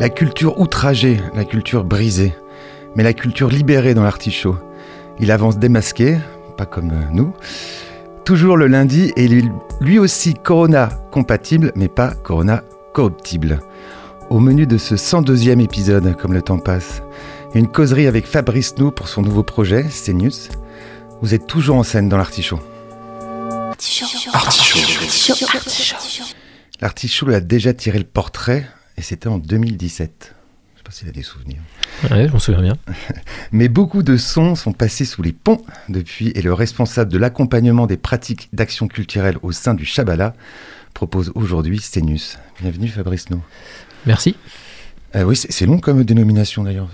La culture outragée, la culture brisée, mais la culture libérée dans l'artichaut. Il avance démasqué, pas comme nous, toujours le lundi et il est lui aussi Corona compatible, mais pas Corona corruptible. Au menu de ce 102e épisode, comme le temps passe, une causerie avec Fabrice Nou pour son nouveau projet, CNews. Vous êtes toujours en scène dans l'artichaut. L'artichaut a déjà tiré le portrait et c'était en 2017. Je sais pas s'il a des souvenirs. Ouais, je m'en souviens bien. Mais beaucoup de sons sont passés sous les ponts depuis et le responsable de l'accompagnement des pratiques d'action culturelle au sein du Chabala propose aujourd'hui Sténus. Bienvenue Fabrice No. Merci. Euh, oui, c'est long comme dénomination d'ailleurs.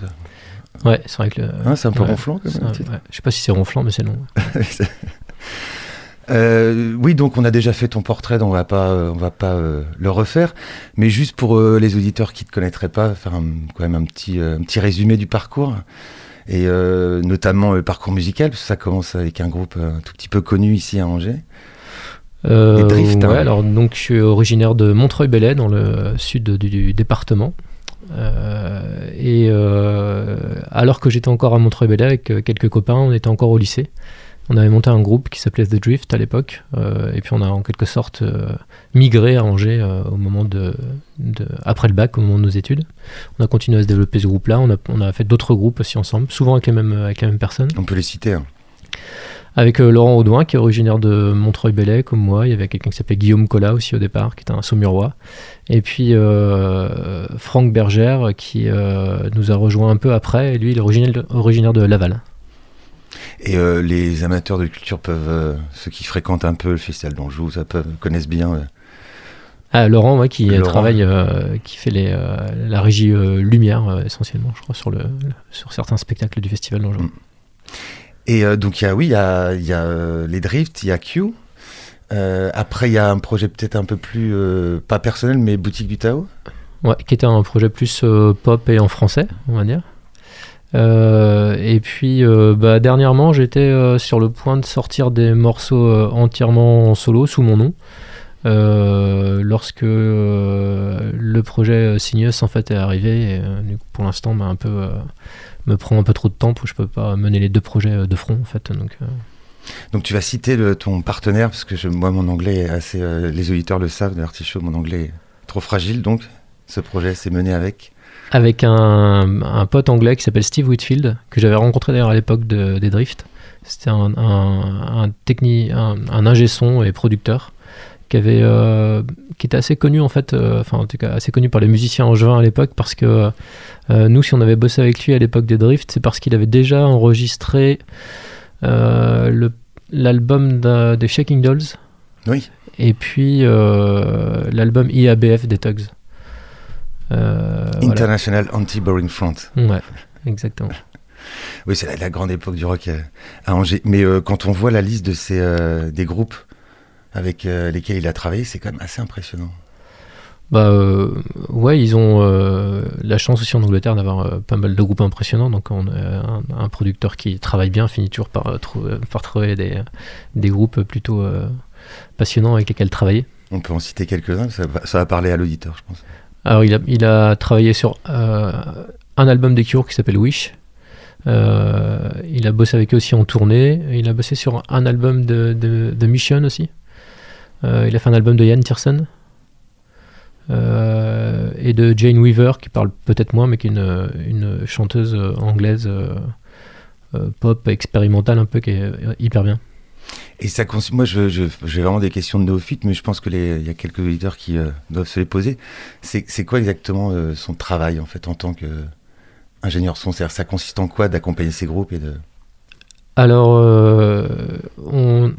Ouais, c'est vrai que le. Hein, c'est un peu ouais, ronflant comme un- titre. ouais. Je sais pas si c'est ronflant, mais c'est long. Euh, oui, donc on a déjà fait ton portrait, donc on va pas, euh, on va pas euh, le refaire, mais juste pour euh, les auditeurs qui te connaîtraient pas, faire un- quand même un petit, un petit résumé du parcours et notamment le parcours musical, parce que ça commence avec un groupe un tout petit peu connu ici à Angers. Les drifts, hein. ouais, alors donc je suis originaire de Montreuil-Bellay, dans le sud du, du département. Et alors que j'étais encore à Montreuil-Bellay avec quelques copains, on était encore au lycée. On avait monté un groupe qui s'appelait The Drift à l'époque, euh, et puis on a en quelque sorte euh, migré à Angers euh, au moment de, de- après le bac, au moment de nos études. On a continué à se développer ce groupe-là. On a, on a fait d'autres groupes aussi ensemble, souvent avec les mêmes, avec les mêmes personnes. On peut les citer. hein. Avec Laurent Audouin, qui est originaire de Montreuil-Bellay, comme moi. Il y avait quelqu'un qui s'appelait Guillaume Collat aussi au départ, qui était un saumurois. Et puis Franck Bergère, qui nous a rejoint un peu après. Et lui, il est originaire de Laval. Et euh, les amateurs de culture peuvent, euh, ceux qui fréquentent un peu le festival d'Anjou, ça peuvent, connaissent bien. euh, Ah, Laurent, ouais, qui Laurent. travaille, qui fait les, la régie lumière essentiellement, je crois, sur, le, le- sur certains spectacles du festival d'Anjou. Mm. Et donc, il y a, oui, il y a, y a les drifts, il y a Q. Après, il y a un projet peut-être un peu plus, pas personnel, mais boutique du Tao. Ouais, qui était un projet plus pop et en français, on va dire. Euh, et puis, euh, bah, dernièrement, j'étais euh, sur le point de sortir des morceaux entièrement en solo sous mon nom. Lorsque le projet Cygnus en fait est arrivé, pour l'instant, bah, un peu, me prend un peu trop de temps, pour je peux pas mener les deux projets de front en fait. Donc, tu vas citer ton partenaire, parce que moi, mon anglais est assez. les auditeurs le savent de l'artichaut, mon anglais est trop fragile. Donc, ce projet s'est mené avec. Avec un, un pote anglais qui s'appelle Steve Whitfield, que j'avais rencontré d'ailleurs à l'époque de- des Drifts. C'était un, un, un, techni- un, un ingé son et producteur qui, avait, euh, qui était assez connu en fait, euh, enfin en tout cas assez connu par les musiciens angevins à l'époque parce que euh, nous, si on avait bossé avec lui à l'époque des Drifts, c'est parce qu'il avait déjà enregistré l'album des Shaking Dolls Oui. et puis l'album IABF des Tugs. Euh, voilà. International Anti-Boring Front. Ouais, exactement. Oui, c'est la, la grande époque du rock euh, à Angers. Mais euh, quand on voit la liste de ces, des groupes avec lesquels il a travaillé, c'est quand même assez impressionnant. Bah euh, ouais, ils ont euh, la chance aussi en Angleterre d'avoir euh, pas mal de groupes impressionnants. Donc on a un, un producteur qui travaille bien finit toujours par, trou- par trouver des, des groupes plutôt passionnants avec lesquels travailler. On peut en citer quelques-uns, ça va parler à l'auditeur, je pense. Alors il a, il a travaillé sur euh, un album des Cure qui s'appelle Wish. Euh, il a bossé avec eux aussi en tournée. Il a bossé sur un album de, de, Mission aussi. Euh, il a fait un album de Yann Tiersen. Et de Jane Weaver, qui parle peut-être moins, mais qui est une, chanteuse anglaise pop expérimentale un peu, qui est hyper bien. Et ça, moi, je, je- j'ai vraiment des questions de néophyte, mais je pense que il y a quelques auditeurs qui euh, doivent se les poser. C'est, quoi exactement euh, son travail en fait en tant qu'ingénieur son? C'est-à-dire, Ça consiste en quoi d'accompagner ces groupes et de Alors, euh, on,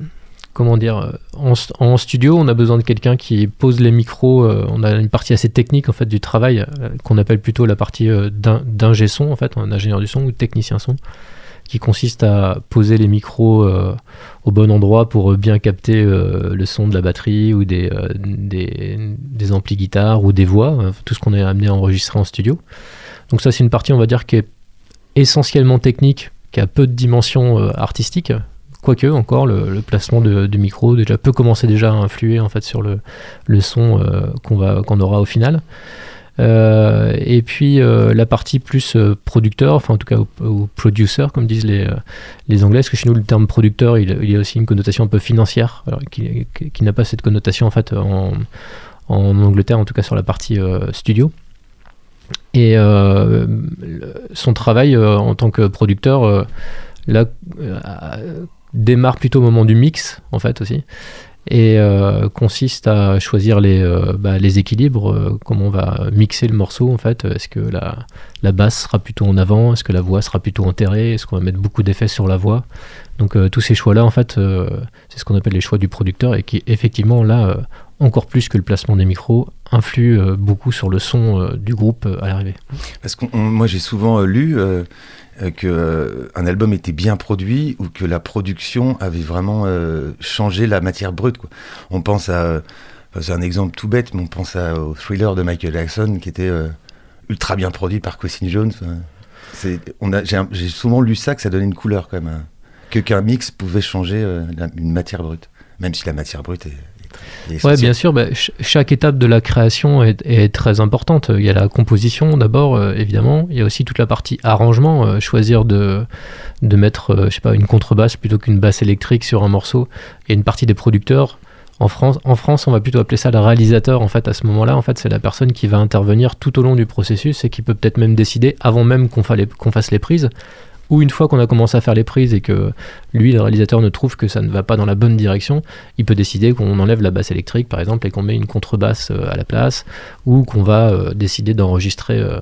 comment dire, en, st- en studio, on a besoin de quelqu'un qui pose les micros. on a une partie assez technique en fait du travail qu'on appelle plutôt la partie d'in- d'ingé son en fait, un ingénieur du son ou technicien son, qui consiste à poser les micros euh, au bon endroit pour euh, bien capter euh, le son de la batterie ou des, amplis guitare ou des voix, euh, tout ce qu'on est amené à enregistrer en studio. Donc ça, c'est une partie, on va dire, qui est essentiellement technique, qui a peu de dimension artistique. Quoique, encore, le, placement de, du micro peut commencer déjà à influer en fait, sur le, son qu'on aura au final. Euh, et puis euh, la partie plus euh, producteur, enfin en tout cas ou, ou producer comme disent les, anglais, parce que chez nous le terme producteur il, il a aussi une connotation un peu financière, alors, qui, n'a pas cette connotation en fait en, Angleterre, en tout cas sur la partie studio. Et son travail en tant que producteur, là, démarre plutôt au moment du mix, en fait, aussi. Et euh, consiste à choisir les, euh, bah, les équilibres, euh, comment on va mixer le morceau, en fait. Est-ce que la, la basse sera plutôt en avant? Est-ce que la voix sera plutôt enterrée? Est-ce qu'on va mettre beaucoup d'effets sur la voix? Donc, tous ces choix-là, en fait, c'est ce qu'on appelle les choix du producteur et qui, effectivement, là, encore plus que le placement des micros, influe euh, beaucoup sur le son euh, du groupe euh, à l'arrivée. Parce que moi, j'ai souvent lu euh, euh, que euh, un album était bien produit ou que la production avait vraiment changé la matière brute. On pense à, c'est un exemple tout bête, mais on pense à, au thriller de Michael Jackson qui était ultra bien produit par Quincy Jones. A, j'ai, souvent lu ça que ça donnait une couleur quand même, hein. que qu'un mix pouvait changer une matière brute, même si la matière brute est, essentielle. bien sûr. bah, ch- chaque étape de la création est, très importante. Il y a la composition d'abord, euh, évidemment. Il y a aussi toute la partie arrangement. euh, choisir de, de mettre, euh, je sais pas, une contrebasse plutôt qu'une basse électrique sur un morceau. Il y a une partie des producteurs. En France, en France, on va plutôt appeler ça le réalisateur. En fait, à ce moment-là, en fait, c'est la personne qui va intervenir tout au long du processus et qui peut peut-être même décider avant même qu'on fasse les prises. Ou une fois qu'on a commencé à faire les prises et que lui, le réalisateur, ne trouve que ça ne va pas dans la bonne direction, il peut décider qu'on enlève la basse électrique par exemple et qu'on met une contrebasse euh, à la place ou qu'on va euh, décider d'enregistrer euh,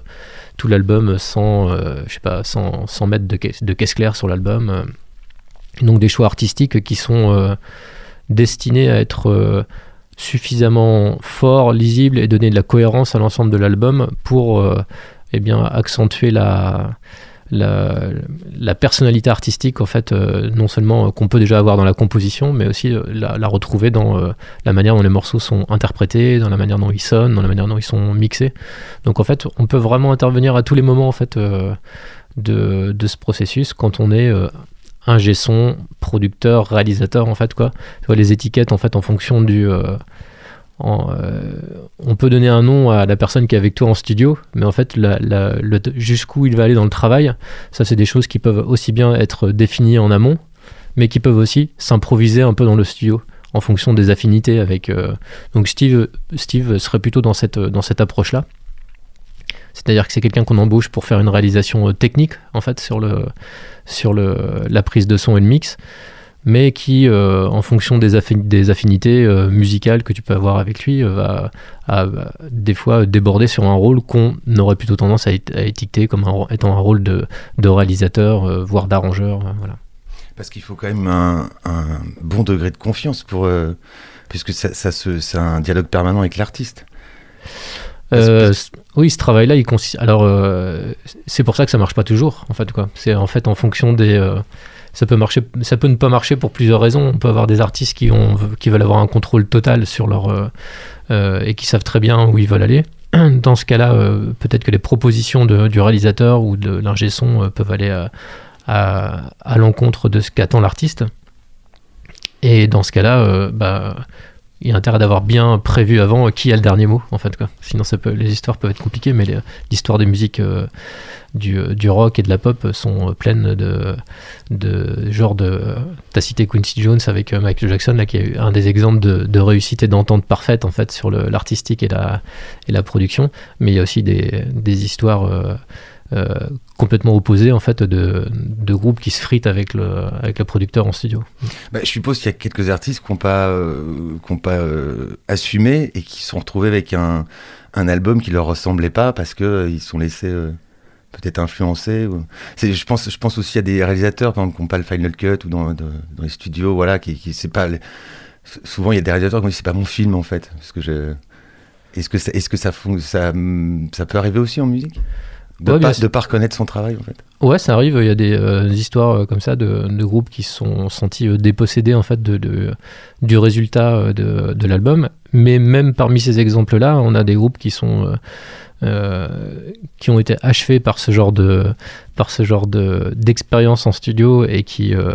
tout l'album sans je sais pas sans, sans mettre de caisse, claire sur l'album donc des choix artistiques qui sont destinés à être suffisamment forts lisibles et donner de la cohérence à l'ensemble de l'album pour eh bien accentuer la la, personnalité artistique en fait euh, non seulement euh, qu'on peut déjà avoir dans la composition mais aussi euh, la, retrouver dans la manière dont les morceaux sont interprétés dans la manière dont ils sonnent dans la manière dont ils sont mixés. Donc en fait on peut vraiment intervenir à tous les moments en fait de, de ce processus quand on est ingé son producteur réalisateur en fait quoi. Les étiquettes en fait en fonction du euh, on peut donner un nom à la personne qui est avec toi en studio, mais en fait, la- la- jusqu'où il va aller dans le travail, ça, c'est des choses qui peuvent aussi bien être définies en amont, mais qui peuvent aussi s'improviser un peu dans le studio en fonction des affinités avec. euh, Donc, Steve, Steve serait plutôt dans cette, dans cette approche-là. C'est-à-dire que c'est quelqu'un qu'on embauche pour faire une réalisation euh, technique, en fait, sur, le, sur le, la prise de son et le mix mais qui, euh, en fonction des, affini- des affinités euh, musicales que tu peux avoir avec lui, euh, va, à- va des fois déborder sur un rôle qu'on aurait plutôt tendance à, étiqueter comme un étant un rôle de, de réalisateur, voire d'arrangeur. voilà. Parce qu'il faut quand même un, un bon degré de confiance pour. puisque ça, c'est un dialogue permanent avec l'artiste. Euh, oui, ce travail-là, il consiste. Alors, euh, c'est pour ça que ça marche pas toujours, en fait, quoi. C'est en fait en fonction des. euh, ça peut marcher, ça peut ne pas marcher pour plusieurs raisons. On peut avoir des artistes qui ont, qui veulent avoir un contrôle total sur leur euh, euh, et qui savent très bien où ils veulent aller. Dans ce cas-là, euh, peut-être que les propositions de- du réalisateur ou de l'ingé son peuvent aller à, à- à l'encontre de ce qu'attend l'artiste. Et dans ce cas-là, bah, il y a intérêt d'avoir bien prévu avant qui a le dernier mot, en fait. Quoi. Sinon, ça peut, les histoires peuvent être compliquées, mais l'histoire des musiques euh, du, du rock et de la pop sont pleines de, de genre de. T'as cité Quincy Jones avec euh, Michael Jackson, là, qui est un des exemples de, réussite et d'entente parfaite, en fait, sur l'artistique et la, et la production. Mais il y a aussi des, des histoires. euh, euh, complètement opposées en fait de, de groupes qui se fritent avec le, avec le producteur en studio. Bah, je suppose qu'il y a quelques artistes qui n'ont pas, euh, qui ont pas euh, assumé et qui se sont retrouvés avec un, un album qui leur ressemblait pas parce euh, ils sont laissés euh, peut-être influencer. ou- Je pense, je pense aussi à des réalisateurs qui n'ont pas le Final Cut ou dans, dans- les studios, voilà, qui, qui c'est pas. Souvent, il y a des réalisateurs qui disent c'est pas mon film en fait. Est-ce que est-ce que ça, ça, ça peut arriver aussi en musique? De Ouais, bien pas, reconnaître son travail en fait. Ouais, ça arrive. Il y a des, euh, des histoires euh, comme ça de, de groupes qui se sont sentis euh, dépossédés en fait de, de- du résultat de, de l'album. Mais même parmi ces exemples-là, on a des groupes qui sont euh, qui ont été achevés par ce genre de par ce genre de d'expérience en studio et qui euh,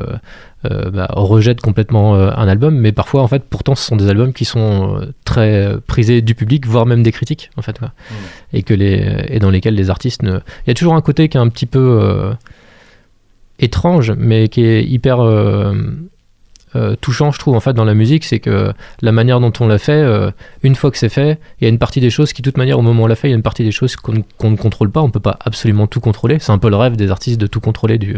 bah, rejettent complètement euh, un album. Mais parfois, en fait, pourtant, ce sont des albums qui sont euh, très prisés du public, voire même des critiques, en fait. quoi. Et que les et dans lesquels les artistes ne il y a toujours un côté qui est un petit peu euh, étrange, mais qui est hyper euh, euh, touchant, je trouve, en fait, dans la musique, c'est que la manière dont on l'a fait, euh, une fois que c'est fait, il y a une partie des choses qui, de toute manière, au moment où on l'a fait, il y a une partie des choses qu'on ne contrôle pas, on peut pas absolument tout contrôler. C'est un peu le rêve des artistes de tout contrôler du,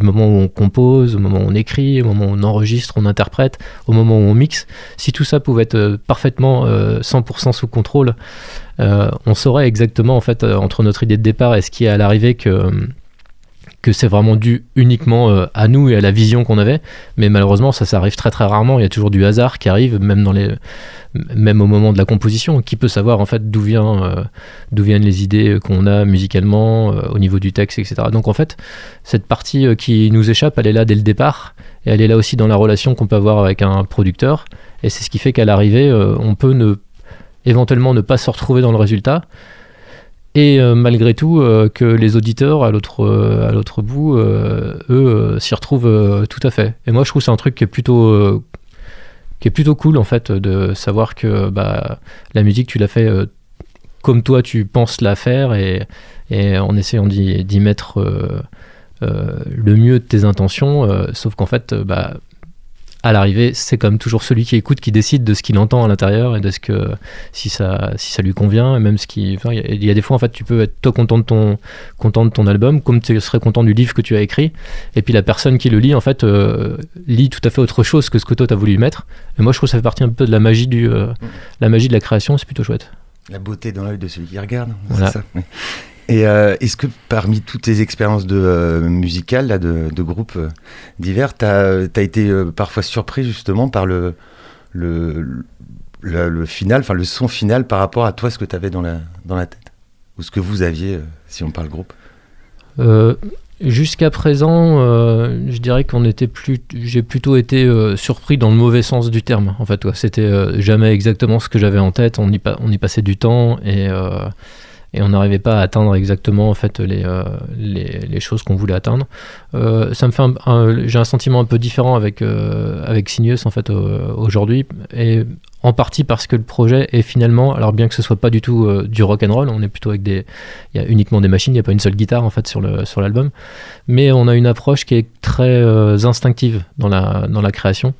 moment où on compose, au moment où on écrit, au moment où on enregistre, on interprète, au moment où on mixe. Si tout ça pouvait être euh, parfaitement euh, 100% sous contrôle, euh, on saurait exactement en fait euh, entre notre idée de départ et ce qui est à l'arrivée que que c'est vraiment dû uniquement euh, à nous et à la vision qu'on avait. Mais malheureusement ça ça arrive très très rarement. Il y a toujours du hasard qui arrive même dans les même au moment de la composition. Qui peut savoir en fait d'où euh, viennent les idées qu'on a musicalement euh, au niveau du texte etc donc en fait cette partie euh, qui nous échappe elle est là dès le départ. Et elle est là aussi dans la relation qu'on peut avoir avec un producteur. Et c'est ce qui fait qu'à l'arrivée euh, on peut ne éventuellement ne pas se retrouver dans le résultat et euh, malgré tout euh, que les auditeurs à l'autre euh, bout eux s'y retrouvent tout à fait. Et moi je trouve c'est un truc qui est plutôt qui est plutôt cool en fait de savoir que bah, la musique tu l'as fait comme toi tu penses la faire et, et en essayant d'y mettre le mieux de tes intentions sauf qu'en fait bah, à l'arrivée, c'est comme toujours celui qui écoute qui décide de ce qu'il entend à l'intérieur et de ce que si ça si ça lui convient et même ce qui enfin, il y, a- des fois en fait tu peux être toi content de ton content de ton album comme tu serais content du livre que tu as écrit et puis la personne qui le lit en fait euh, lit tout à fait autre chose que ce que toi tu as voulu mettre et moi je trouve que ça fait partie un peu de la magie du euh, la magie de la création c'est plutôt chouette La beauté dans l'œil de celui qui regarde, c'est Voilà. ça. Et euh, est-ce que parmi toutes tes expériences de euh, musicales, là, de, groupes euh, divers, tu as, été parfois surpris justement par le, final, enfin le son final par rapport à toi, ce que tu avais dans la, tête? Ou ce que vous aviez, si on parle groupe? Jusqu'à présent, je dirais qu'on était plus, j'ai plutôt été surpris dans le mauvais sens du terme. En fait, c'était jamais exactement ce que j'avais en tête. On y, on y passait du temps et et on n'arrivait pas à atteindre exactement en fait les euh, les, choses qu'on voulait atteindre. Euh, ça me fait j'ai un sentiment un peu différent avec euh, avec en fait aujourd'hui et en partie parce que le projet est finalement, alors bien que ce soit pas du tout euh, du rock and roll, on est plutôt avec des, il y a uniquement des machines, il n'y a pas une seule guitare en fait sur le sur l'album, mais on a une approche qui est très instinctive dans la dans la création,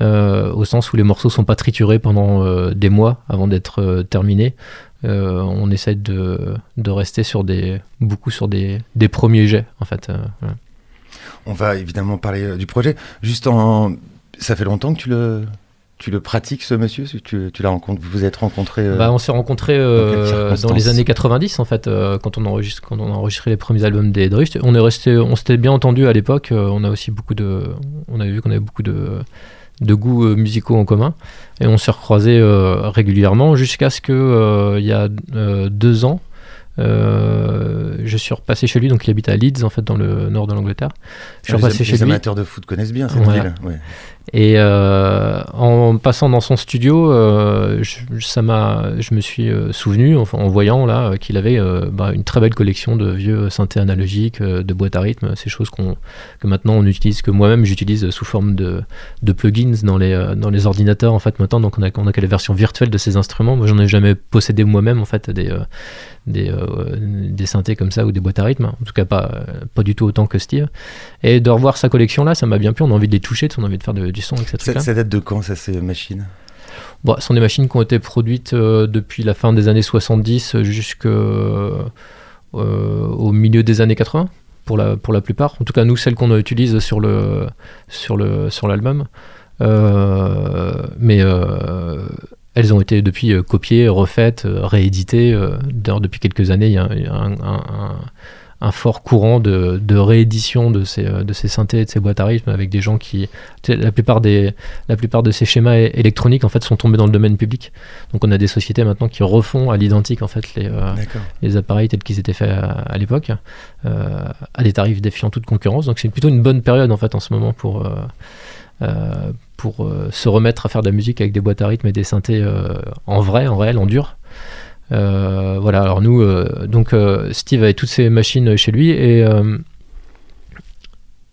au sens où les morceaux sont pas triturés pendant des mois avant d'être terminés. Euh, on essaie de, de rester sur des beaucoup sur des, des premiers jets en fait. euh. On va évidemment parler euh, du projet. Juste en. Ça fait longtemps que tu le, tu le pratiques, ce monsieur? Tu, tu l'as rencontré Vous vous êtes rencontrés euh, Bah, on s'est rencontrés dans les années 90 en fait, quand on enregistre, quand on a enregistré les premiers albums des Drust. On est resté, on s'était bien entendu à l'époque. on a aussi beaucoup de, on avait vu qu'on avait beaucoup de, de goûts euh, musicaux en commun et on s'est recroisés euh, régulièrement jusqu'à ce que euh, il y a deux ans. euh, je suis repassé chez lui, donc il habite à Leeds, en fait, dans le nord de l'Angleterre. Je suis les, repassé les chez lui. amateurs de foot connaissent bien cette Voilà. ville. ouais. Et euh, en passant dans son studio, euh, je, ça m'a, je me suis euh, souvenu, en, voyant là, qu'il avait bah, une très belle collection de vieux synthés analogiques, de boîtes à rythme, ces choses qu'on, que maintenant on utilise, que moi-même j'utilise sous forme de, de plugins dans les, dans les ordinateurs en fait maintenant. Donc on a, on a que les versions virtuelles de ces instruments. Moi j'en ai jamais possédé moi-même en fait des, des, synthés comme ça ou des boîtes à rythme. En tout cas pas, pas du tout autant que Steve. Et de revoir sa collection là, ça m'a bien plu. On a envie de les toucher, on a envie de faire de- du son avec ces Ça, date de quand, ça, ces machines? Bon, ce sont des machines qui ont été produites euh, depuis la fin des années 70 jusqu'au au milieu des années 80 pour la, pour la plupart. En tout cas, nous, celles qu'on utilise sur le sur le sur l'album. Euh, mais euh, elles ont été depuis euh, copiées, refaites, euh, rééditées. euh, D'ailleurs, depuis quelques années, il y a un- un- fort courant de, de réédition de ces, euh, de ces synthés et de ces boîtes à rythme avec des gens qui. La plupart, des, la plupart de ces schémas électroniques en fait, sont tombés dans le domaine public. Donc on a des sociétés maintenant qui refont à l'identique en fait, les, euh, les appareils tels qu'ils étaient faits à, à l'époque, euh, à des tarifs défiant toute concurrence. Donc c'est plutôt une bonne période en fait en ce moment pour, euh, pour se remettre à faire de la musique avec des boîtes à rythme et des synthés en vrai, en réel, en dur. Euh, voilà, alors nous, euh, donc euh, Steve avait toutes ces machines chez lui et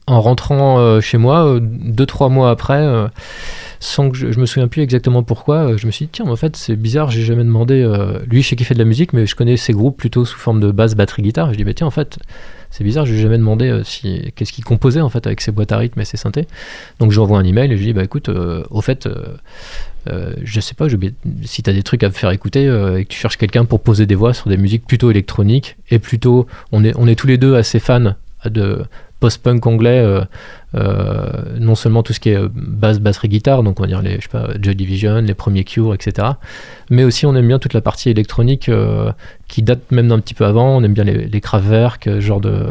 en rentrant chez moi, euh, deux trois mois après, sans que je, je me souviens plus exactement pourquoi, euh, je me suis dit tiens, en fait c'est bizarre, j'ai jamais demandé. euh, lui, je sais qu'il fait de la musique, mais je connais ses groupes plutôt sous forme de basse, batterie, guitare. Je dis bah tiens, en fait c'est bizarre, je lui ai jamais demandé euh, si qu'est-ce qu'il composait en fait avec ses boîtes à rythme et ses synthés. Donc je envoie un email et je lui dis bah écoute, au fait. euh, je sais pas, si tu as des trucs à me faire écouter et que tu cherches quelqu'un pour poser des voix sur des musiques plutôt électroniques et plutôt, on est, on est tous les deux assez fans de post-punk anglais, euh, euh, non seulement tout ce qui est euh, basse, batterie, guitare, donc on va dire les, je sais pas, Joy Division, les premiers Cure, etc. Mais aussi on aime bien toute la partie électronique qui date même d'un petit peu avant, on aime bien les, les Kraftwerk, genre de,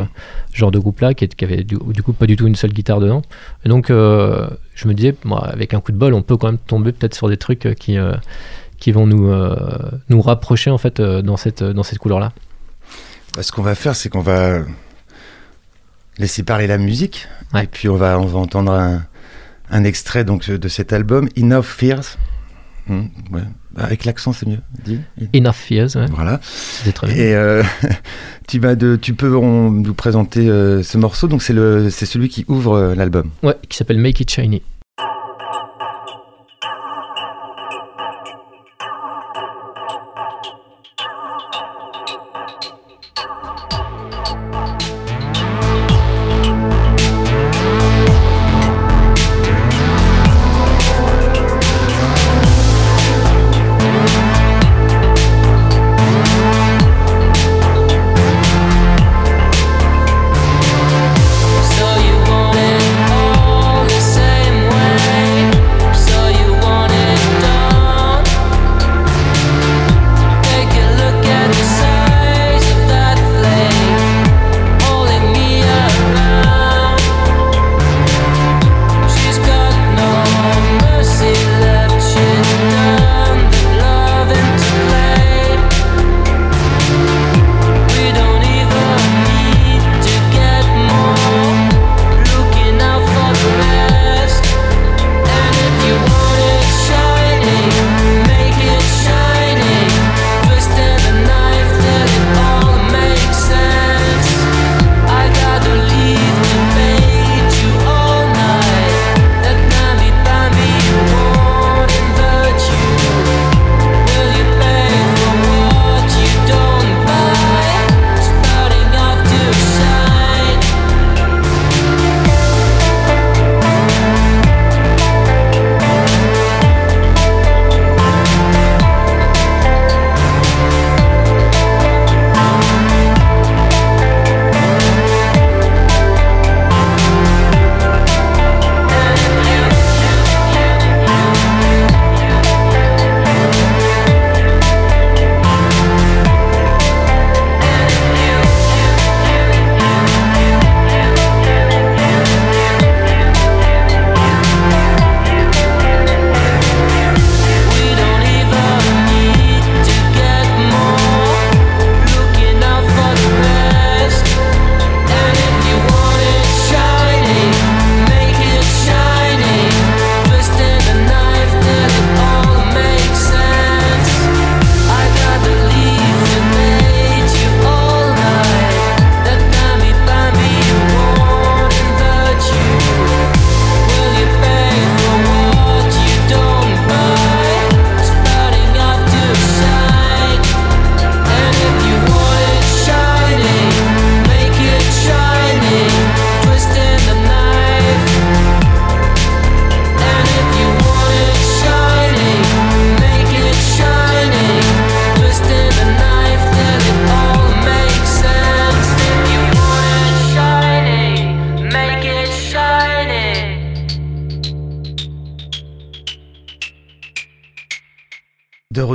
genre de groupe là, qui, qui avait du, coup pas du tout une seule guitare dedans. Donc je me disais, avec un coup de bol, on peut quand même tomber peut-être sur des trucs qui, qui vont nous, nous rapprocher en fait dans cette, dans cette couleur-là. Bah, Ce qu'on va faire, c'est qu'on va laisser parler la musique. Ouais. Et puis on va, on va entendre un, un extrait donc, de cet album, Enough Fears. Ouais. Avec l'accent, c'est mieux. Enough Fears, ouais, Voilà. très bien. Et euh, tu, vas de, tu peux on- nous présenter euh, ce morceau. Donc c'est celui qui ouvre euh, l'album. Ouais, qui s'appelle Make It Shiny.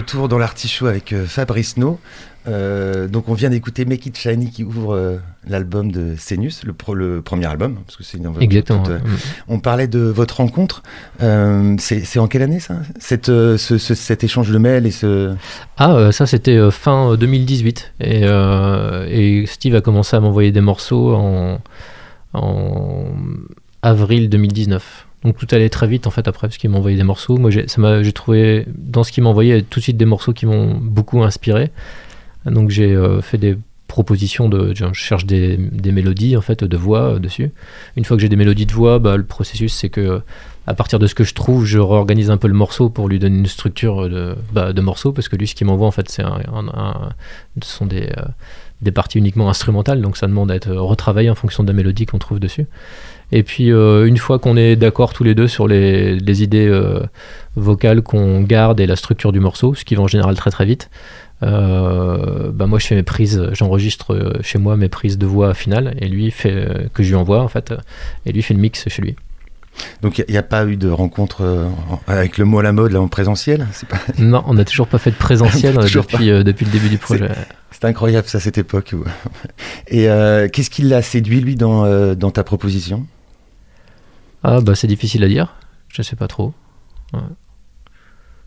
Retour dans l'artichaut avec euh, Fabrice No. Euh, donc on vient d'écouter Make It Shiny qui ouvre euh, l'album de Senius, le, pro- le premier album, parce que c'est une Exactement. toute, euh, ouais. On parlait de votre rencontre. Euh, c'est en quelle année ça? Cette, euh, ce- ce- Cet échange de mails et ce. Ah, euh, ça c'était euh, fin euh, 2018. Et, euh, et Steve a commencé à m'envoyer des morceaux en, en avril 2019. Donc tout allait très vite en fait après parce qu'il m'a envoyé des morceaux. Moi j'ai trouvé dans ce qu'il m'a envoyé tout de suite des morceaux qui m'ont beaucoup inspiré. Donc j'ai euh, fait des propositions de je cherche des, des mélodies en fait de voix euh, dessus. Une fois que j'ai des mélodies de voix, bah, le processus c'est que à partir de ce que je trouve, je réorganise un peu le morceau pour lui donner une structure de, bah, de morceau, parce que lui, ce qu'il m'envoie, en fait, c'est un- ce sont des, euh, des parties uniquement instrumentales, donc ça demande à être retravaillé en fonction de la mélodie qu'on trouve dessus. Et puis, euh, une fois qu'on est d'accord tous les deux sur les, les idées euh, vocales qu'on garde et la structure du morceau, ce qui va en général très très vite, euh, bah moi je fais mes prises, j'enregistre euh, chez moi mes prises de voix finales, et lui fait, que je lui envoie en fait, et lui fait le mix chez lui. Donc il n'y a, pas eu de rencontre euh, en- avec le mot à la mode là en présentiel? Pas- Non, on n'a toujours pas fait de présentiel depuis, euh, depuis le début du projet. C'est incroyable ça cette époque. Et euh, qu'est-ce qui l'a séduit lui dans, dans ta proposition? Ah bah c'est difficile à dire, je sais pas trop.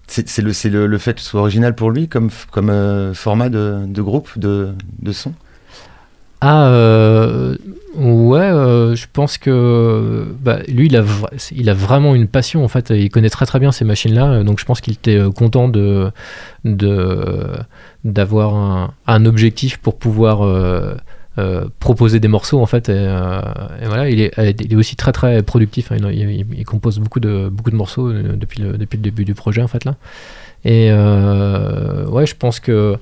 C'est c'est le, c'est le, le fait que ce soit original pour lui comme, euh, format de, de groupe, de, de son? Ah euh, ouais, euh, je pense que bah, lui il a, il a vraiment une passion en fait, il connaît très très bien ces machines-là, donc je pense qu'il était content de de d'avoir un, un objectif pour pouvoir euh, euh, proposer des morceaux en fait et, euh, voilà il est, il est aussi très très productif hein, il, compose beaucoup de beaucoup de morceaux euh, depuis le, depuis le début du projet en fait là. Et euh, ouais je pense que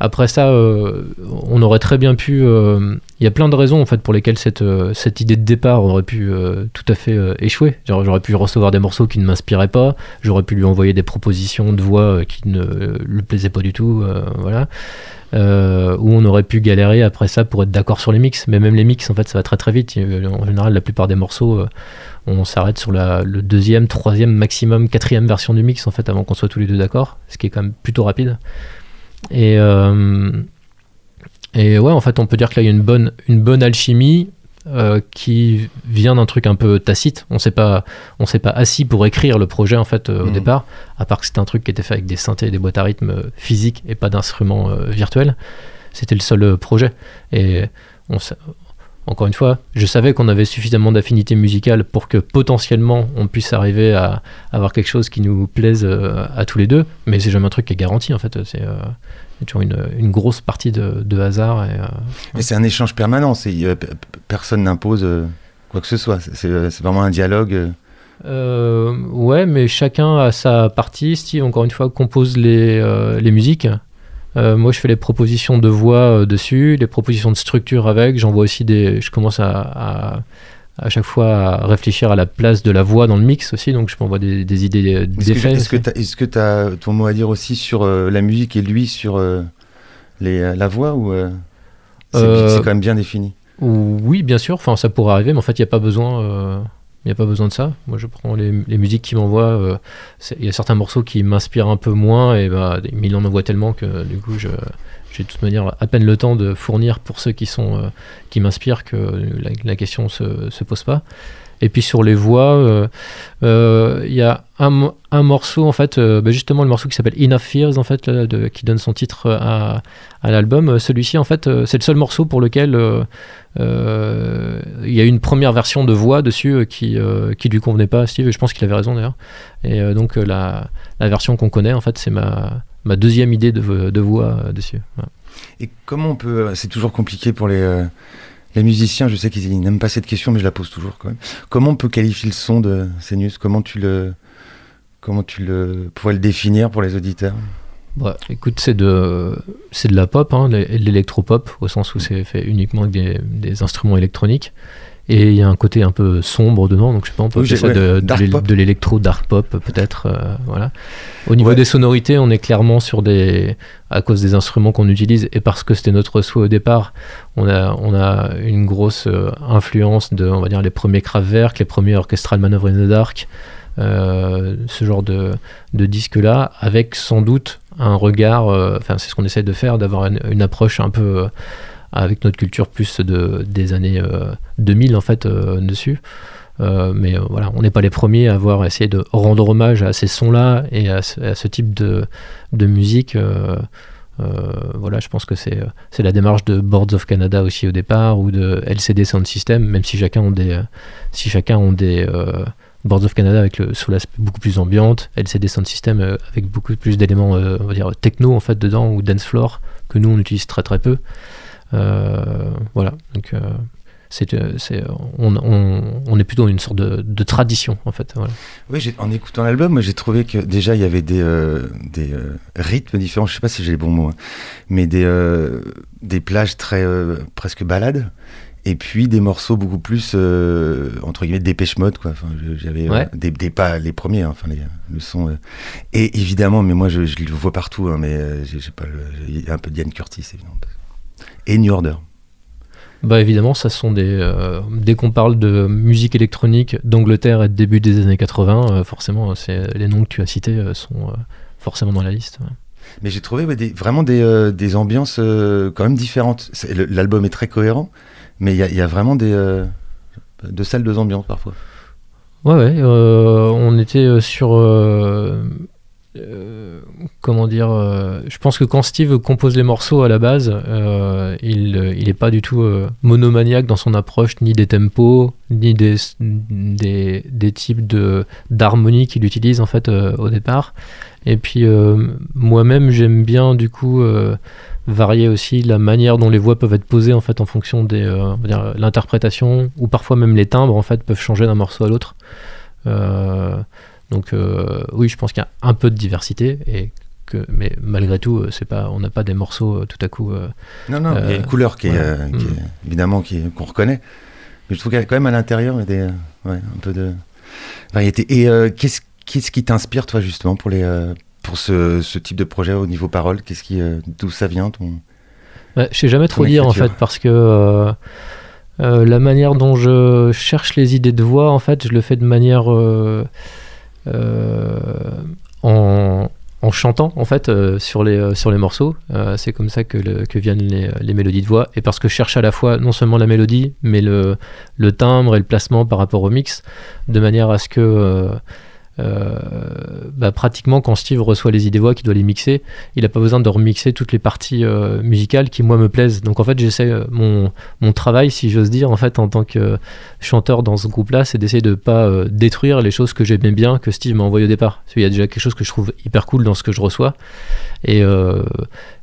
après ça euh, on aurait très bien pu euh, il y a plein de raisons en fait pour lesquelles cette, euh, cette idée de départ aurait pu euh, tout à fait euh, échouer. J'aurais pu recevoir des morceaux qui ne m'inspiraient pas j'aurais pu lui envoyer des propositions de voix euh, qui ne euh, lui plaisaient pas du tout euh, voilà euh, où on aurait pu galérer après ça pour être d'accord sur les mix. Mais même les mix, en fait, ça va très très vite. Euh, En général, la plupart des morceaux, euh, on s'arrête sur la, deuxième, troisième, maximum quatrième version du mix, en fait, avant qu'on soit tous les deux d'accord, ce qui est quand même plutôt rapide. Et, ouais, en fait, on peut dire que là, il y a une bonne, une bonne alchimie. Euh, qui vient d'un truc un peu tacite. On s'est pas, on s'est pas assis pour écrire le projet en fait euh, au Mhm. départ, à part que c'était un truc qui était fait avec des synthés et des boîtes à rythme euh, physiques et pas d'instruments virtuels. C'était le seul projet. Et on encore une fois, je savais qu'on avait suffisamment d'affinité musicale pour que potentiellement on puisse arriver à avoir quelque chose qui nous plaise à tous les deux, mais c'est jamais un truc qui est garanti en fait. C'est il y a toujours une, une grosse partie de, de hasard. Et, euh, Mais c'est un échange permanent, c'est, euh, personne n'impose euh, quoi que ce soit, c'est, c'est- c'est vraiment un dialogue. euh. Euh, ouais, mais chacun a sa partie. Steve, encore une fois, compose les, euh, les musiques. Euh, moi, je fais les propositions de voix euh, dessus, les propositions de structure avec. J'envoie aussi des. Je commence à, à, à chaque fois à réfléchir à la place de la voix dans le mix aussi. Donc, je m'envoie des, des idées que, d'effets. est-ce que que t'as ton mot à dire aussi sur euh, la musique et lui sur euh, les, euh, la voix ou euh, c'est, Euh, c'est quand même bien défini? Oui, bien sûr. Enfin, ça pourrait arriver, mais en fait, il n'y a pas besoin. N'y a pas besoin de ça. Moi, je prends les, musiques qu'il m'envoie. euh, Il y a certains morceaux qui m'inspirent un peu moins, et bah, mais il en envoie tellement que du coup, je, j'ai de toute manière à peine le temps de fournir pour ceux qui euh, qui m'inspirent que la, la question se, se pose pas. Et puis sur les voix, euh, euh, il y a un, un morceau en fait, euh, bah, justement le morceau qui s'appelle Enough Fears en fait, qui donne son titre à, l'album. Celui-ci en fait, c'est le seul morceau pour lequel il y a une première version de voix dessus qui qui lui convenait pas Steve. Et je pense qu'il avait raison d'ailleurs. Et donc la, la version qu'on connaît en fait, c'est ma ma deuxième idée de, de voix dessus. Et comment on peut. C'est toujours compliqué pour les, les musiciens, je sais qu'ils n'aiment pas cette question, mais je la pose toujours quand même. Comment on peut qualifier le son de Senius Comment tu le. Comment tu le pourrais le définir pour les auditeurs? Ouais, écoute, c'est de, c'est de la pop, hein, de l'électropop, au sens où c'est fait uniquement avec des, des instruments électroniques. Et il y a un côté un peu sombre dedans, donc je sais pas, on peut Oui, ça ouais, de, l'électro dark pop, peut-être. euh, voilà. Au niveau Ouais. des sonorités, on est clairement sur des. À cause des instruments qu'on utilise et parce que c'était notre souhait au départ, on a, on a une grosse euh, influence de, on va dire, les premiers Kraftwerk, les premiers Orchestral Maneuver in the Dark, euh, ce genre de, de disque-là, avec sans doute un regard, euh, enfin c'est ce qu'on essaie de faire, d'avoir une, une approche un peu avec notre culture plus de, des années euh, 2000 en fait euh, dessus. Euh, mais euh, voilà, on n'est pas les premiers à avoir essayé de rendre hommage à ces sons-là et à ce, type de, musique. euh, euh, voilà, je pense que c'est euh, la démarche de Boards of Canada aussi au départ ou de LCD Sound System, même si chacun ont des, euh, si chacun ont des euh, Boards of Canada avec sous l'aspect beaucoup plus ambiante, LCD Sound System euh, avec beaucoup plus d'éléments, euh, on va dire techno en fait dedans ou dance floor que nous on utilise très très peu. Euh, voilà, donc euh, c'est, euh, c'est, on, on, on est plutôt dans une sorte de, de tradition en fait. Voilà. Oui, en écoutant l'album, moi j'ai trouvé que déjà il y avait des, euh, des euh, rythmes différents, je sais pas si j'ai les bons mots, hein, mais des, euh, des plages très presque balades, et puis des morceaux beaucoup plus, entre guillemets, dépêche mode, quoi. Enfin, j'avais Ouais. des, des pas les premiers, hein, enfin les, le son. Et évidemment, mais moi je, je le vois partout, hein, mais j'ai pas le, il y a un peu Diane Curtis, évidemment. Et New Order. Bah évidemment, ça sont des. euh, dès qu'on parle de musique électronique d'Angleterre et de début des années 80, euh, forcément, c'est les noms que tu as cités euh, sont euh, forcément dans la liste. ouais. Mais j'ai trouvé ouais, des, vraiment des, euh, des ambiances euh, quand même différentes. L'album est très cohérent, mais il y, y a vraiment des euh, deux salles, deux ambiances parfois. Ouais, ouais. euh, on était euh, sur. Euh, comment dire euh, Je pense que quand Steve compose les morceaux à la base, euh, il euh, il est pas du tout euh, monomaniaque dans son approche, ni des tempos, ni des, des, types de d'harmonie qu'il utilise en fait au départ. Et puis moi-même, j'aime bien du coup. varier aussi la manière dont les voix peuvent être posées en fait en fonction dire, l'interprétation ou parfois même les timbres en fait peuvent changer d'un morceau à l'autre donc euh, oui, je pense qu'il y a un peu de diversité et que, mais malgré tout, euh, c'est pas, on n'a pas des morceaux euh, tout à coup. Non, non, il y a une couleur qui est, voilà. qui Mm. est- évidemment qui est- qu'on reconnaît. Mais je trouve qu'il y a quand même à l'intérieur des, ouais, un peu de variété. Et qu'est-ce qu'est-ce qui t'inspire toi justement pour les euh, pour ce, ce type de projet au niveau parole? Qu'est-ce qui euh, d'où ça vient ton ouais, je sais jamais trop dire en fait parce que euh, la manière dont je cherche les idées de voix, en fait, je le fais de manière en en chantant en fait euh, sur les euh, sur les morceaux. Euh, c'est comme ça que, viennent les, les mélodies de voix. Et parce que je cherche à la fois non seulement la mélodie mais le, le timbre et le placement par rapport au mix de manière à ce que euh, bah, pratiquement quand Steve reçoit les idées voix qu'il doit les mixer il n'a pas besoin de remixer toutes les parties euh, musicales qui moi me plaisent. Donc en fait j'essaie euh, mon, mon travail si j'ose dire en fait en tant que chanteur dans ce groupe là c'est d'essayer de pas détruire les choses que j'aimais bien que Steve m'a envoyé au départ. Parce qu'il y a déjà quelque chose que je trouve hyper cool dans ce que je reçois. Et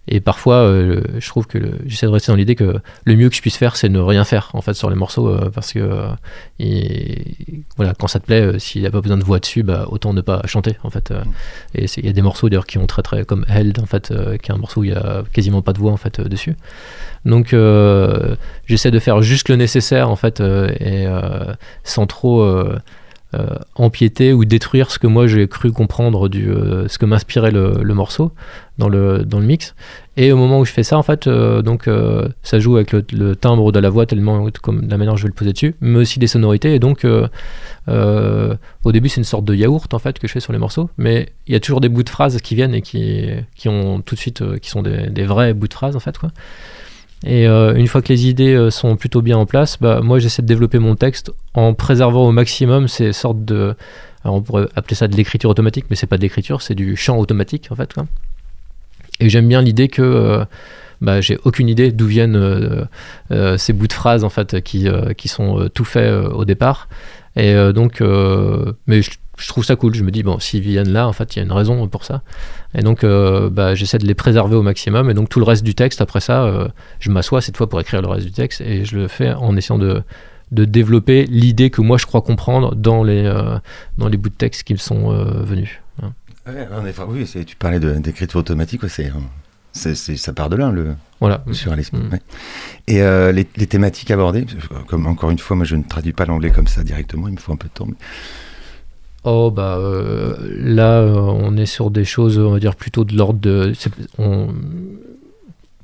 et parfois, euh, je trouve que j'essaie de rester dans l'idée que le mieux que je puisse faire, c'est ne rien faire en fait sur les morceaux, euh, parce que euh, et, voilà, quand ça te plaît, s'il n'y a pas besoin de voix dessus, bah, autant ne pas chanter en fait. euh. et il y a des morceaux d'ailleurs qui ont très très comme Held en fait, qui est un morceau où il y a quasiment pas de voix en fait dessus. Donc j'essaie de faire juste le nécessaire en fait, et sans trop empiéter ou détruire ce que moi j'ai cru comprendre du euh, ce que m'inspirait le, morceau dans le dans le mix. Et au moment où je fais ça en fait euh, donc euh, ça joue avec le, timbre de la voix tellement comme la manière dont je vais le poser dessus mais aussi des sonorités. Et donc euh, euh, au début c'est une sorte de yaourt en fait que je fais sur les morceaux. Mais il y a toujours des bouts de phrases qui viennent et qui qui ont tout de suite euh, qui sont des, vrais bouts de phrases en fait et euh, une fois que les idées euh, sont plutôt bien en place, bah, moi j'essaie de développer mon texte en préservant au maximum ces sortes de. Alors on pourrait appeler ça de l'écriture automatique, mais c'est pas de l'écriture, c'est du chant automatique en fait. Et j'aime bien l'idée que euh, bah, j'ai aucune idée d'où viennent euh, euh, ces bouts de phrases en fait qui, euh, qui sont euh, tout faits euh, au départ. Et euh, donc, euh, mais je, je trouve ça cool. Je me dis bon, s'ils viennent là, en fait, il y a une raison pour ça. Et donc, euh, bah, j'essaie de les préserver au maximum. Et donc, tout le reste du texte, après ça, euh, je m'assois cette fois pour écrire le reste du texte et je le fais en essayant de, de développer l'idée que moi je crois comprendre dans les, euh, dans les bouts de texte qui me sont venus. Hein. Ouais, oui, tu parlais de- d'écriture automatique, ouais, c'est, ça part de là, le, Voilà. surréalisme. Mm. ouais. Et euh, les, les thématiques abordées, comme encore une fois, moi je ne traduis pas l'anglais comme ça directement, il me faut un peu de temps. mais- Oh bah euh, là euh, on est sur des choses on va dire plutôt de l'ordre de on-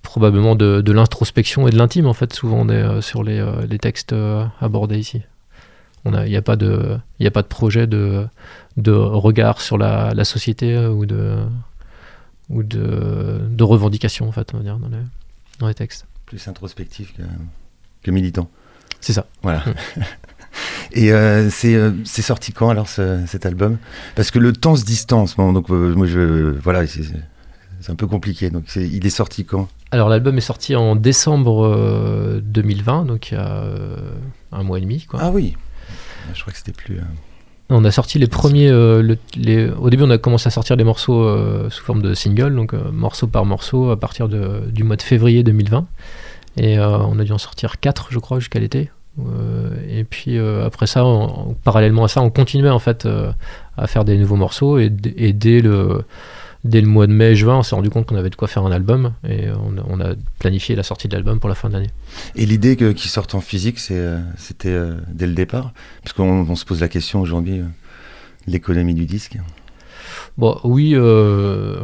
probablement de, de l'introspection et de l'intime en fait souvent on est, euh, sur les, euh, les textes abordés ici. Il n'y a pas de il a pas de projet de, de regard sur la, la société ou de ou de, de revendication, en fait, on va dire, dans les, dans les textes. Plus introspectif que, que militant. C'est ça. Voilà. Et euh, c'est euh, c'est sorti quand alors ce- cet album? Parce que le temps se distance. Bon, donc euh, moi je voilà, c'est un peu compliqué. Donc il est sorti quand? Alors l'album est sorti en décembre euh, 2020, donc il y a euh, un mois et demi. Quoi. Ah oui. Je crois que c'était plus. euh, On a sorti les premiers. euh, le- les, au début, on a commencé à sortir les morceaux euh, sous forme de single, donc euh, morceau par morceau, à partir de- du mois de février 2020. Et euh, on a dû en sortir 4, je crois, jusqu'à l'été. Euh, et puis euh, après ça, on- parallèlement à ça, on continuait en fait euh, à faire des nouveaux morceaux. Et, dès, le, dès le mois de mai-juin, on s'est rendu compte qu'on avait de quoi faire un album. Et on, a- on a planifié la sortie de l'album pour la fin de l'année. Et l'idée qu'il sorte en physique, c'était dès le départ? Parce qu'on on se pose la question aujourd'hui, l'économie du disque. Bon, oui, euh,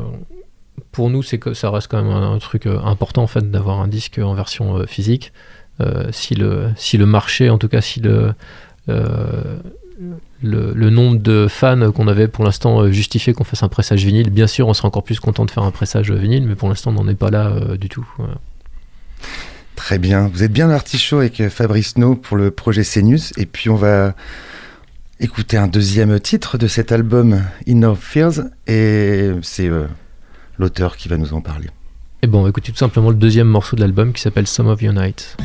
pour nous, c'est que ça reste quand même un, un truc important en fait d'avoir un disque en version physique. Euh, si le si le marché, en tout cas, si le euh, le, nombre de fans qu'on avait pour l'instant euh, justifiait qu'on fasse un pressage vinyle, bien sûr, on serait encore plus content de faire un pressage vinyle, mais pour l'instant, on n'en est pas là du tout. Très bien. Vous êtes bien l'artichaut avec Fabrice No pour le projet Cenius. Et puis on va écouter un deuxième titre de cet album, Inner Fears. Et c'est l'auteur qui va nous en parler. Et bon, on va écouter tout simplement le deuxième morceau de l'album qui s'appelle Some of Your Night.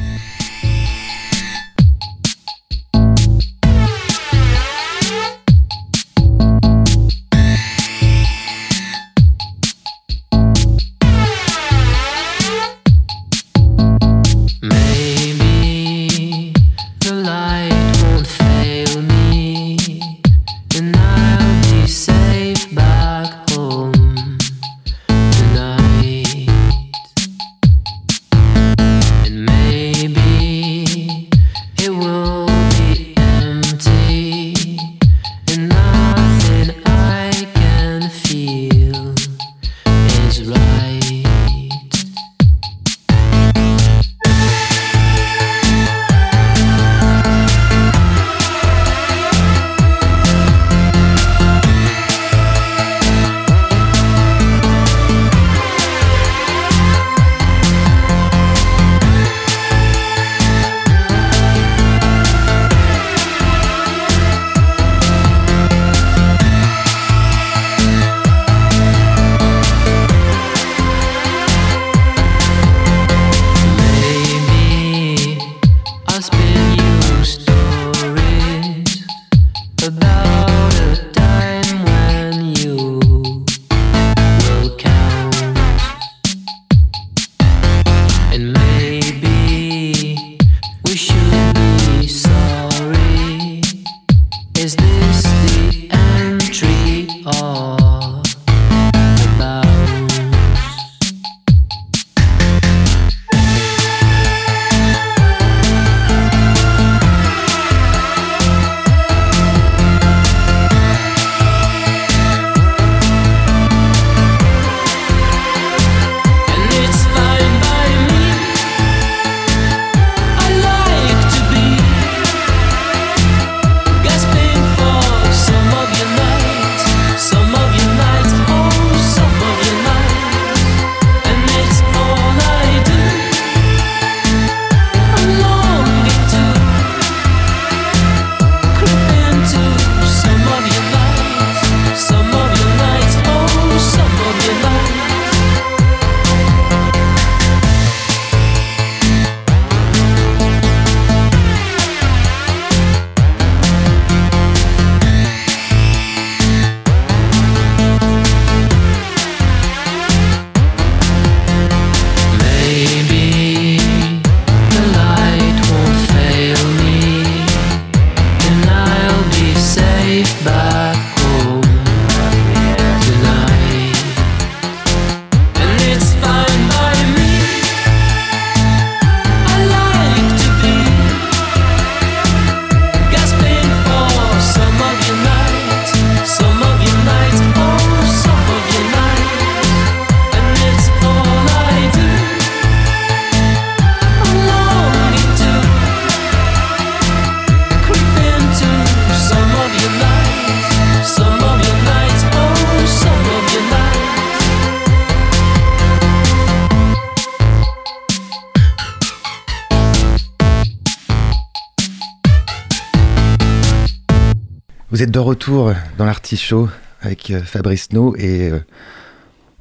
Retour dans l'artichaut avec euh, Fabrice No et euh,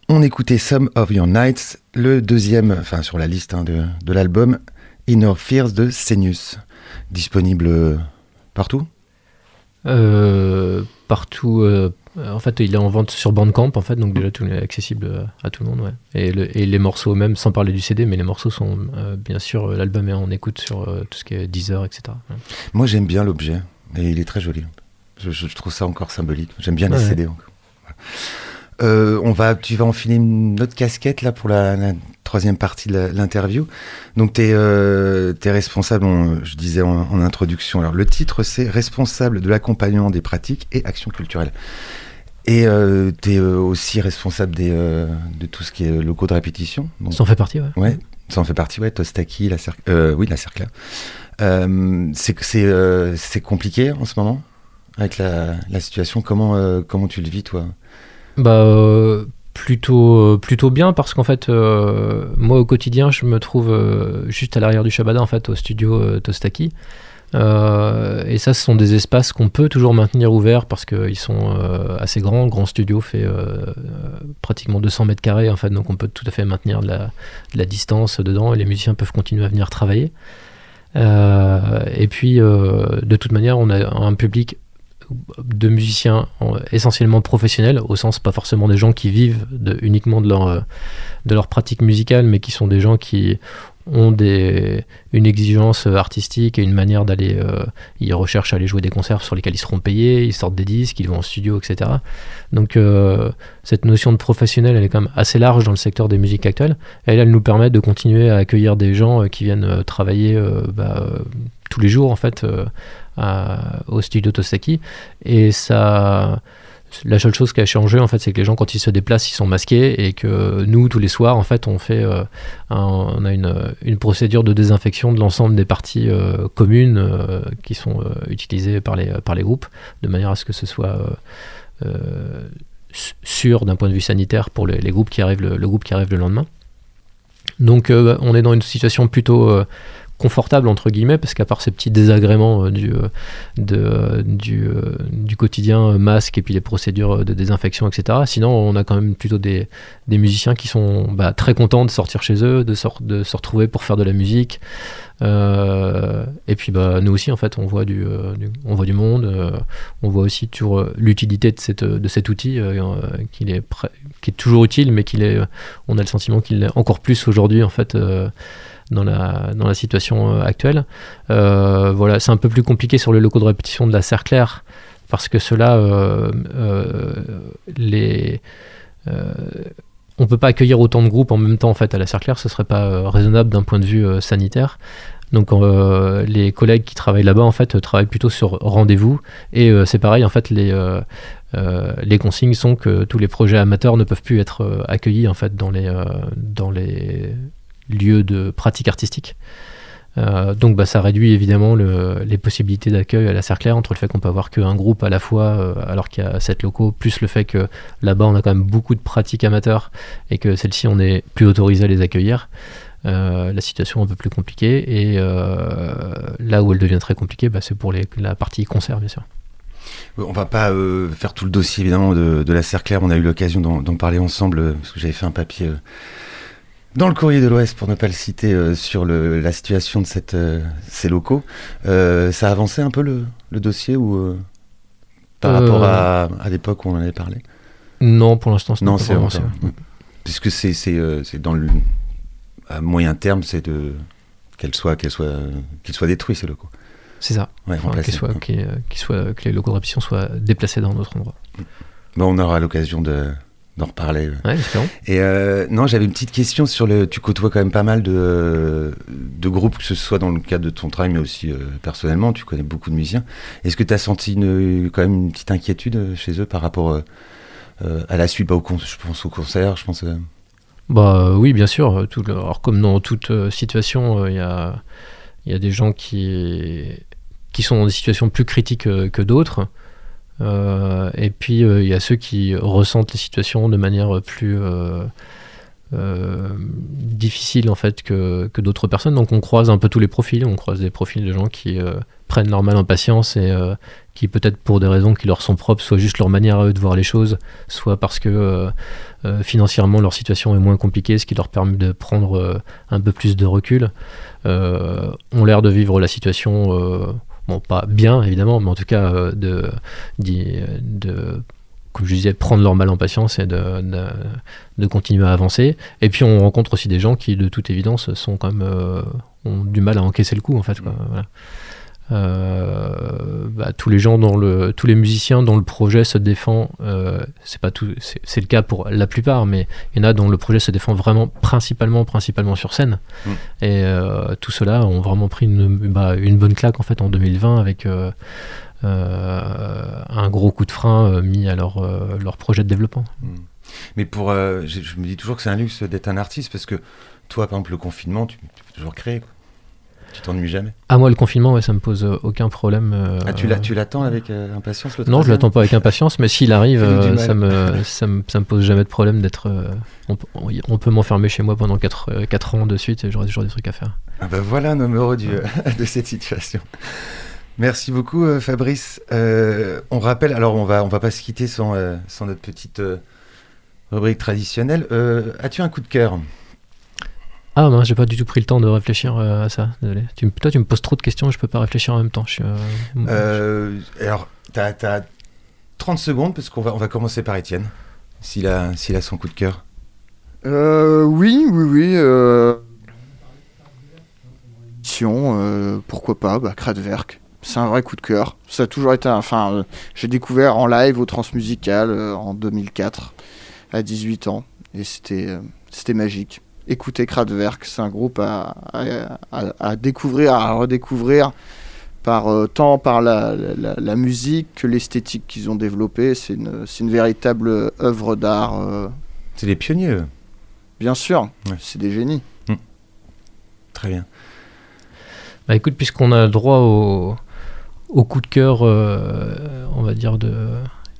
on écoutait Some of Your Nights, le deuxième, enfin sur la liste hein, de, de l'album Inner Fears de Senius, disponible euh, partout? Euh, partout. euh, en fait, il est en vente sur Bandcamp, en fait, donc déjà tout est accessible à tout le monde. Ouais. Et, le- et les morceaux, même sans parler du CD, mais les morceaux sont bien sûr, l'album est en écoute sur tout ce qui est Deezer, etc. Ouais. Moi j'aime bien l'objet et il est très joli. Je, je trouve ça encore symbolique. J'aime bien les. CD encore. Voilà. Euh, on va, tu vas enfiler une autre casquette là pour la, la troisième partie de l'interview. Donc tu es, responsable, on- je disais en, en introduction. Alors le titre c'est responsable de l'accompagnement des pratiques et actions culturelles. Et tu es aussi responsable des, euh, de tout ce qui est locaux de répétition. Donc, Ça en fait partie, ouais. Ouais, ça en fait partie, ouais. Tostaki, la cercle. Euh, oui, la. Euh, euh, c'est compliqué en ce moment? Avec la, situation. Comment euh, comment tu le vis, toi? Bah, euh, plutôt, euh, plutôt bien parce qu'en fait, moi au quotidien, je me trouve juste à l'arrière du Shabada, en fait, au studio Tostaki. Et ça, ce sont des espaces qu'on peut toujours maintenir ouverts parce qu'ils sont assez grands. Le grand studio fait pratiquement 200 mètres carrés, en fait, donc on peut tout à fait maintenir de la, distance dedans et les musiciens peuvent continuer à venir travailler. Et puis, de toute manière, on a un public de musiciens en- essentiellement professionnels, au sens pas forcément des gens qui vivent uniquement de leur, euh, de leur pratique musicale, mais qui sont des gens qui ont des, une exigence artistique et une manière d'aller. euh, ils recherchent à aller jouer des concerts sur lesquels ils seront payés, ils sortent des disques, ils vont en studio, etc. Donc euh, cette notion de professionnel, elle est quand même assez large dans le secteur des musiques actuelles. Elle, elle nous permet de continuer à accueillir des gens qui viennent travailler bah, tous les jours, en fait, au studio Tosaki. Et ça. La seule chose qui a changé, en fait, c'est que les gens, quand ils se déplacent, ils sont masqués et que nous, tous les soirs, en fait, on fait, euh, on a une, une procédure de désinfection de l'ensemble des parties euh, communes euh, qui sont euh, utilisées par les, par les groupes, de manière à ce que ce soit euh, euh, sûr d'un point de vue sanitaire pour les, groupes qui arrivent le, groupe qui arrive le lendemain. Donc, euh, on est dans une situation plutôt euh, confortable entre guillemets parce qu'à part ces petits désagréments euh, du, euh, euh, du, quotidien masque et puis les procédures de désinfection etc sinon on a quand même plutôt des, des musiciens qui sont bah, très contents de sortir chez eux de, sor- de se retrouver pour faire de la musique. Et puis bah, nous aussi en fait on voit du, on voit du monde on voit aussi toujours l'utilité de, de cet outil est qui est toujours utile mais qu'il est on a le sentiment qu'il l'est encore plus aujourd'hui en fait dans la, dans la situation euh, actuelle. Euh, voilà, c'est un peu plus compliqué sur les locaux de répétition de la Cerclair parce que cela, euh, les, on peut pas accueillir autant de groupes en même temps en fait à la Cerclair, ce serait pas raisonnable d'un point de vue sanitaire. Donc les collègues qui travaillent là-bas en fait travaillent plutôt sur rendez-vous et c'est pareil en fait les les consignes sont que tous les projets amateurs ne peuvent plus être accueillis en fait dans les dans les lieux de pratique artistique. Euh, donc bah, ça réduit évidemment le- les possibilités d'accueil à la Cerclair entre le fait qu'on peut avoir qu'un groupe à la fois euh, alors qu'il y a sept locaux, plus le fait que là-bas on a quand même beaucoup de pratiques amateurs et que celles-ci on est plus autorisé à les accueillir. Euh, la situation est un peu plus compliquée et là où elle devient très compliquée, bah, c'est pour la partie concert bien sûr. On va pas faire tout le dossier évidemment de, la Cerclair. On a eu l'occasion d'en parler ensemble parce que j'avais fait un papier dans le courrier de l'Ouest pour ne pas le citer euh, sur le- la situation de cette, euh, ces locaux. Euh, ça a avancé un peu le, le dossier ou par rapport à, à l'époque où on en avait parlé? Non, pour l'instant, c'est Non, pas ça. Puisque c'est c'est c'est dans le à moyen terme, c'est de qu'elle soit qu'elle soit qu'ils soient détruits ces locaux. C'est ça. Ouais, Enfin, qu'ils soient- qu'ils- qu'ils soient- que les locaux de répétition soient déplacés dans un autre endroit. Bon, on aura l'occasion de d'en reparler. Ouais. Et euh, non, j'avais une petite question sur le. Tu côtoies quand même pas mal de, de groupes, que ce soit dans le cadre de ton travail, mais aussi euh, personnellement. Tu connais beaucoup de musiciens. Est-ce que tu as senti une, quand même une petite inquiétude euh, chez eux par rapport euh, à la suite? Bah, au con- Je pense au concert, je pense. Bah oui, bien sûr. Tout alors comme dans toute situation, il y, a, y a des gens qui, qui sont dans des situations plus critiques que d'autres. Euh, et puis euh, il y a ceux qui ressentent les situations de manière plus, euh, difficile en fait que, que d'autres personnes. Donc on croise un peu tous les profils, on croise des profils de gens qui prennent leur mal en patience et qui peut-être pour des raisons qui leur sont propres, soit juste leur manière à eux de voir les choses, soit parce que financièrement leur situation est moins compliquée, ce qui leur permet de prendre un peu plus de recul, ont l'air de vivre la situation, bon pas bien évidemment, mais en tout cas euh, de, d'y- de, comme je disais, prendre leur mal en patience et de, de, de continuer à avancer. Et puis on rencontre aussi des gens qui, de toute évidence, sont quand même euh, ont du mal à encaisser le coup en fait. Quoi, voilà. Euh, bah, tous les gens dans le, tous les musiciens dont le projet se défend, euh, c'est pas tout, c'est le cas pour la plupart, mais il y en a dont le projet se défend vraiment principalement, principalement sur scène. Mm. Et euh, tout cela ont vraiment pris une, bah, une bonne claque en fait en 2020 avec euh, un gros coup de frein mis à leur, leur projet de développement. Mais pour, je, je me dis toujours que c'est un luxe d'être un artiste parce que toi, par exemple, le confinement, tu, tu peux toujours créer. Quoi. Tu t'ennuies jamais? À moi, le confinement, ouais, ça me pose euh, aucun problème. euh, Ah, tu, l'as- tu l'attends avec euh, impatience le Non, je l'attends pas avec impatience, mais s'il arrive, euh, ça, me, ça, me, ça me pose jamais de problème d'être. on, peut- on- on peut m'enfermer chez moi pendant 4, ans de suite et j'aurai toujours des trucs à faire. Ah bah voilà un homme heureux du- de cette situation. Merci beaucoup Fabrice. On rappelle, alors on va on va pas se quitter sans, sans notre petite rubrique traditionnelle. As-tu un coup de cœur? Ah, mince, j'ai pas du tout pris le temps de réfléchir euh, à ça, désolé. Tu, me- toi, tu me poses trop de questions et je peux pas réfléchir en même temps. Je suis, euh, Euh, Alors, tu as, 30 secondes parce qu'on va, on va commencer par Étienne, s'il a, s'il a son coup de cœur. Euh, oui, oui, oui. Euh... Sion, euh, pourquoi pas, bah. C'est un vrai coup de cœur. Ça a toujours été un. Enfin, euh, j'ai découvert en live au Transmusical euh, en 2004, à 18 ans. Et c'était euh, c'était magique. Écoutez Kraftwerk, c'est un groupe à, à, à- à découvrir, à redécouvrir, par, euh, tant par la, la- la musique que l'esthétique qu'ils ont développée. C'est une, c'est une véritable œuvre d'art. euh, C'est les pionniers, eux. Bien sûr, Ouais. c'est des génies. Très bien. Bah écoute, puisqu'on a le droit au, au coup de cœur, euh, on va dire, de,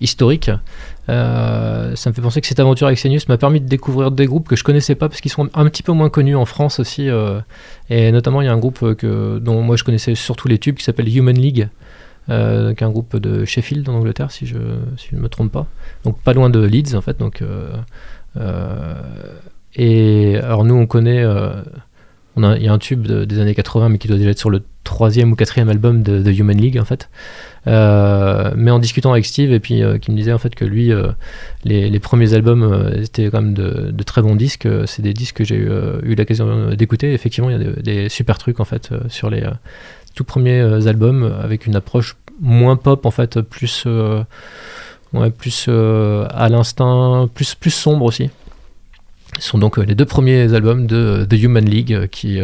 historique, euh, ça me fait penser que cette aventure avec Senius m'a permis de découvrir des groupes que je connaissais pas parce qu'ils sont un petit peu moins connus en France aussi. euh, et notamment, il y a un groupe euh, que, dont moi je connaissais surtout les tubes qui s'appelle Human League. Est un groupe de Sheffield en Angleterre si je ne me trompe pas donc pas loin de Leeds en fait donc et alors nous on connaît il y a un tube de- des années 80, mais qui doit déjà être sur le troisième ou quatrième album de, de Human League, en fait. Euh, mais en discutant avec Steve, et puis euh, qui me disait en fait que lui, euh, les, premiers albums étaient quand même de, très bons disques. C'est des disques que j'ai eu, eu l'occasion d'écouter. Effectivement, il y a des, super trucs en fait sur les tout premiers albums, avec une approche moins pop en fait, plus plus à l'instinct, plus plus sombre aussi. Ce sont donc les deux premiers albums de The Human League qui,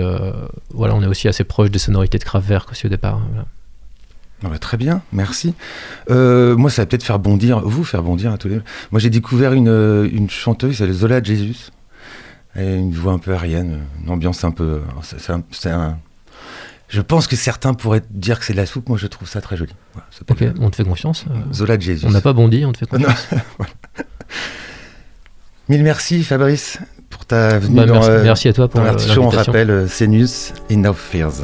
voilà, on est aussi assez proche des sonorités de Kraftwerk aussi au départ. voilà. Ah bah, très bien, merci. Euh, moi, ça va peut-être faire bondir, vous faire bondir à tous les. Moi, j'ai découvert une, euh, une chanteuse, c'est Zola Jesus. Elle a une voix un peu arienne, une ambiance un peu. c'est- un- un- Je pense que certains pourraient dire que c'est de la soupe. Moi, je trouve ça très joli. Voilà, ça Ok, on te fait confiance. euh, Zola Jesus. on n'a pas bondi, on te fait confiance. voilà. Mille merci, Fabrice, pour ta venue Bah, dans, merci, euh, merci à toi pour euh, l'artichaut. On l'invitation. rappelle euh, Senius, Enough Fears.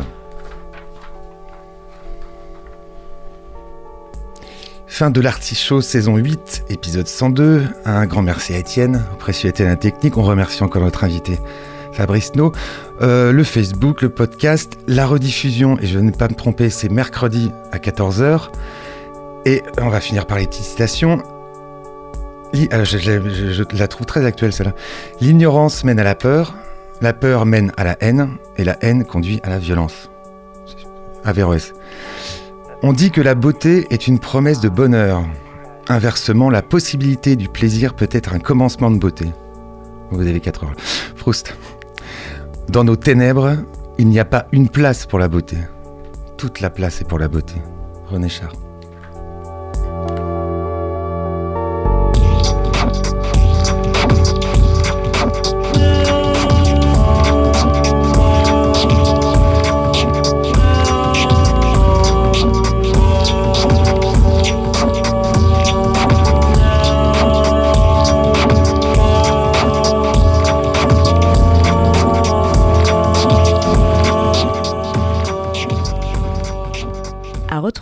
Fin de l'artichaut saison 8, épisode 102. Un grand merci à Étienne, au précieux Étienne technique. On remercie encore notre invité Fabrice No. Euh, le Facebook, le podcast, la rediffusion, et je ne vais pas me tromper, c'est mercredi à 14h. Et on va finir par les petites citations. Je- je la trouve très actuelle celle-là. L'ignorance mène à la peur, la peur mène à la haine, et la haine conduit à la violence. Averroès. On dit que la beauté est une promesse de bonheur. Inversement, la possibilité du plaisir peut être un commencement de beauté. Vous avez 4 heures. Proust. Dans nos ténèbres, il n'y a pas une place pour la beauté. Toute la place est pour la beauté. René Char.